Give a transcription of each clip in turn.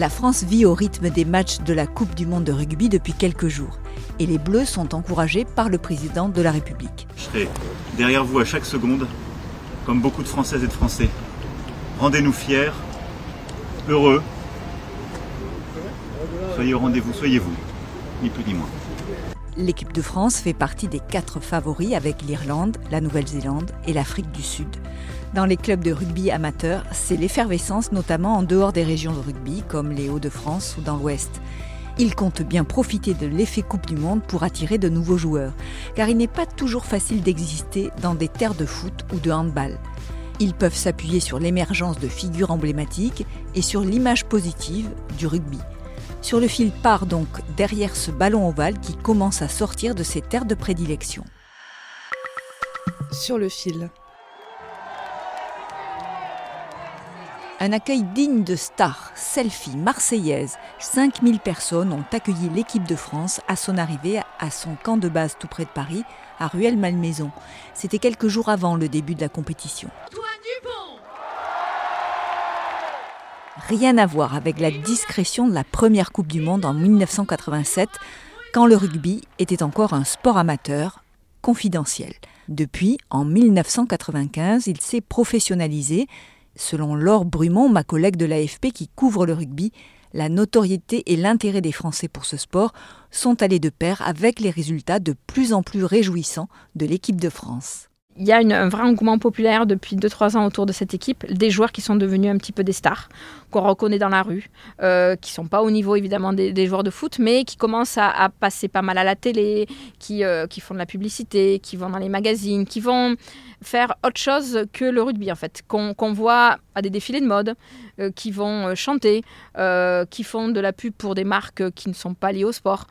La France vit au rythme des matchs de la Coupe du Monde de rugby depuis quelques jours. Et les Bleus sont encouragés par le président de la République. Je serai derrière vous à chaque seconde, comme beaucoup de Françaises et de Français. Rendez-nous fiers, heureux. Soyez au rendez-vous, soyez vous, ni plus ni moins. L'équipe de France fait partie des quatre favoris avec l'Irlande, la Nouvelle-Zélande et l'Afrique du Sud. Dans les clubs de rugby amateurs, c'est l'effervescence notamment en dehors des régions de rugby comme les Hauts-de-France ou dans l'Ouest. Ils comptent bien profiter de l'effet Coupe du Monde pour attirer de nouveaux joueurs, car il n'est pas toujours facile d'exister dans des terres de foot ou de handball. Ils peuvent s'appuyer sur l'émergence de figures emblématiques et sur l'image positive du rugby. Sur le fil part donc derrière ce ballon ovale qui commence à sortir de ses terres de prédilection. Sur le fil. Un accueil digne de star, selfie marseillaise. 5000 personnes ont accueilli l'équipe de France à son arrivée à son camp de base tout près de Paris, à Ruelle-Malmaison. C'était quelques jours avant le début de la compétition. Rien à voir avec la discrétion de la première Coupe du Monde en 1987, quand le rugby était encore un sport amateur, confidentiel. Depuis, en 1995, il s'est professionnalisé. Selon Laure Brumont, ma collègue de l'AFP qui couvre le rugby, la notoriété et l'intérêt des Français pour ce sport sont allés de pair avec les résultats de plus en plus réjouissants de l'équipe de France. Il y a un vrai engouement populaire depuis 2-3 ans autour de cette équipe, des joueurs qui sont devenus un petit peu des stars, qu'on reconnaît dans la rue, euh, qui sont pas au niveau évidemment des, joueurs de foot, mais qui commencent à, passer pas mal à la télé, qui, euh, qui font de la publicité, qui vont dans les magazines, qui vont faire autre chose que le rugby en fait, qu'on voit à des défilés de mode, euh, qui vont euh, chanter, euh, qui font de la pub pour des marques qui ne sont pas liées au sport.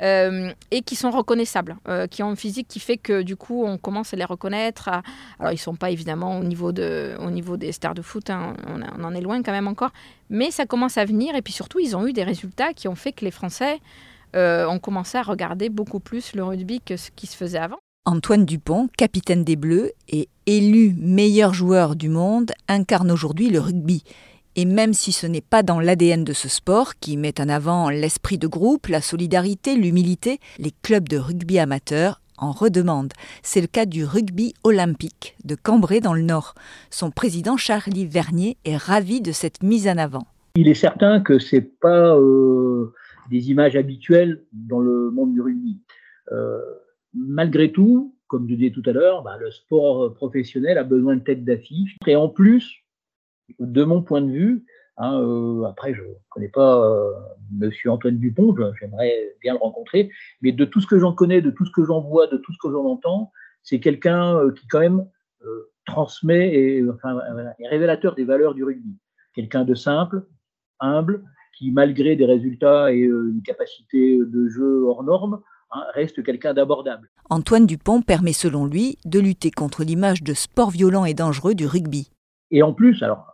et qui sont reconnaissables, qui ont un physique qui fait que du coup on commence à les reconnaître. Alors ils sont pas évidemment au niveau, de, au niveau des stars de foot, hein, on, en est loin quand même encore, mais ça commence à venir et puis surtout ils ont eu des résultats qui ont fait que les Français ont commencé à regarder beaucoup plus le rugby que ce qui se faisait avant. Antoine Dupont, capitaine des Bleus et élu meilleur joueur du monde, incarne aujourd'hui le rugby. Et même si ce n'est pas dans l'ADN de ce sport, qui met en avant l'esprit de groupe, la solidarité, l'humilité, les clubs de rugby amateurs en redemandent. C'est le cas du rugby olympique de Cambrai dans le Nord. Son président Charlie Vernier est ravi de cette mise en avant. Il est certain que c'est pas euh, des images habituelles dans le monde du rugby. Euh, malgré tout, comme je disais tout à l'heure, bah, le sport professionnel a besoin de tête d'affiche. Et en plus, de mon point de vue, hein, euh, après je ne connais pas euh, Monsieur Antoine Dupont, j'aimerais bien le rencontrer, mais de tout ce que j'en connais, de tout ce que j'en vois, de tout ce que j'en entends, c'est quelqu'un euh, qui quand même euh, transmet et est révélateur des valeurs du rugby. Quelqu'un de simple, humble, qui malgré des résultats et une capacité de jeu hors norme, hein, reste quelqu'un d'abordable. Antoine Dupont permet selon lui de lutter contre l'image de sport violent et dangereux du rugby. Et en plus, alors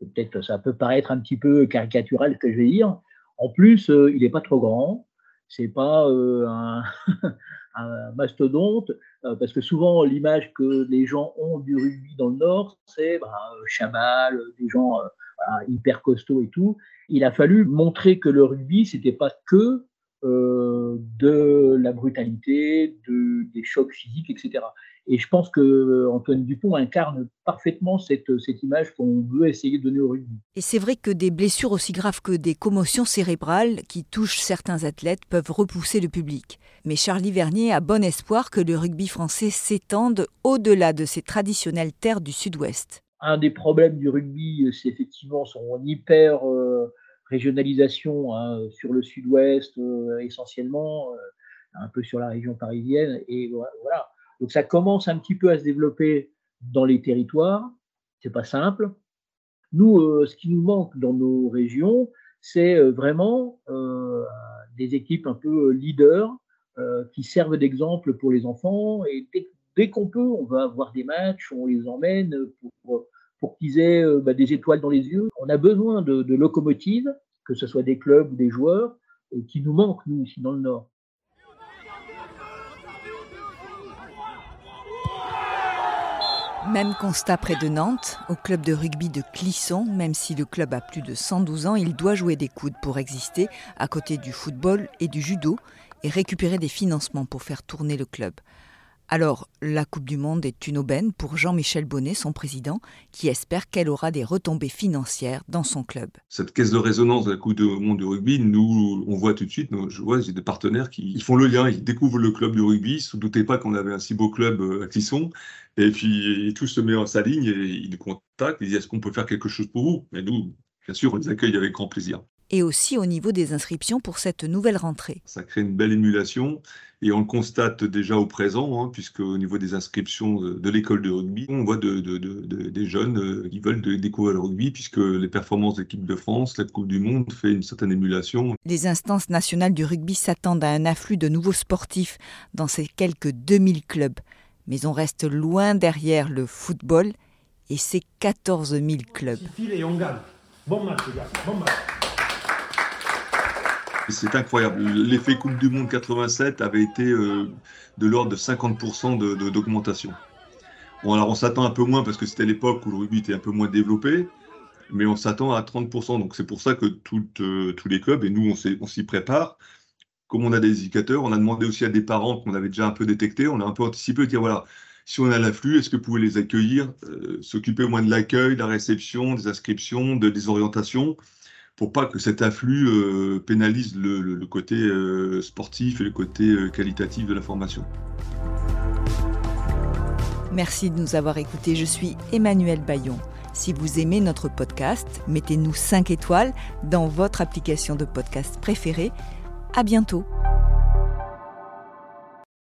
peut-être ça peut paraître un petit peu caricatural ce que je vais dire, en plus euh, il n'est pas trop grand, c'est pas euh, un, un mastodonte, euh, parce que souvent l'image que les gens ont du rugby dans le Nord, c'est bah, euh, des gens voilà, hyper costauds et tout. Il a fallu montrer que le rugby, c'était pas que euh, de la brutalité, de, des chocs physiques, etc. Et je pense que Antoine Dupont incarne parfaitement cette, cette image qu'on veut essayer de donner au rugby. Et c'est vrai que des blessures aussi graves que des commotions cérébrales qui touchent certains athlètes peuvent repousser le public. Mais Charlie Vernier a bon espoir que le rugby français s'étende au-delà de ses traditionnelles terres du sud-ouest. Un des problèmes du rugby, c'est effectivement son hyper, euh, régionalisation hein, sur le sud-ouest essentiellement, un peu sur la région parisienne. Et voilà. Donc ça commence un petit peu à se développer dans les territoires. C'est pas simple. Nous, ce qui nous manque dans nos régions, c'est vraiment des équipes un peu leaders qui servent d'exemple pour les enfants. Et dès, qu'on peut, on va avoir des matchs, on les emmène pour qu'ils aient bah, des étoiles dans les yeux. On a besoin de locomotives, que ce soit des clubs ou des joueurs, qui nous manquent, nous, ici dans le Nord. Même constat près de Nantes, au club de rugby de Clisson, même si le club a plus de 112 ans, il doit jouer des coudes pour exister, à côté du football et du judo, et récupérer des financements pour faire tourner le club. Alors, la Coupe du Monde est une aubaine pour Jean-Michel Bonnet, son président, qui espère qu'elle aura des retombées financières dans son club. Cette caisse de résonance de la Coupe du Monde du rugby, nous, on voit tout de suite, je vois, j'ai des partenaires qui font le lien, ils découvrent le club de rugby, ils ne se doutaient pas qu'on avait un si beau club euh, à Clisson, et puis tout se met en sa ligne, et ils nous contactent, ils disent est-ce qu'on peut faire quelque chose pour vous? Et nous, bien sûr, on les accueille avec grand plaisir et aussi au niveau des inscriptions pour cette nouvelle rentrée. Ça crée une belle émulation et on le constate déjà au présent, hein, puisque au niveau des inscriptions de, l'école de rugby, on voit de, des jeunes euh, qui veulent découvrir le rugby, puisque les performances de l'équipe de France, la Coupe du Monde fait une certaine émulation. Les instances nationales du rugby s'attendent à un afflux de nouveaux sportifs dans ces quelques 2000 clubs. Mais on reste loin derrière le football et ses 14 000 clubs. Et on gagne. Bon match, les gars. Bon match. C'est incroyable. L'effet Coupe du Monde 87 avait été euh, de l'ordre de 50% d'augmentation. bon, alors on s'attend un peu moins parce que c'était l'époque où le rugby était un peu moins développé, mais on s'attend à 30%. Donc c'est pour ça que euh, tous les clubs, et nous on s'y prépare, comme on a des indicateurs, on a demandé aussi à des parents qu'on avait déjà un peu détectés, on a un peu anticipé, dire voilà, si on a l'afflux, est-ce que vous pouvez les accueillir, euh, s'occuper au moins de l'accueil, de la réception, des inscriptions, de, des orientations? Pour pas que cet afflux euh, pénalise le, côté euh, sportif et le côté euh, qualitatif de la formation. Merci de nous avoir écoutés. Je suis Emmanuel Bayon. Si vous aimez notre podcast, mettez-nous 5 étoiles dans votre application de podcast préférée. À bientôt.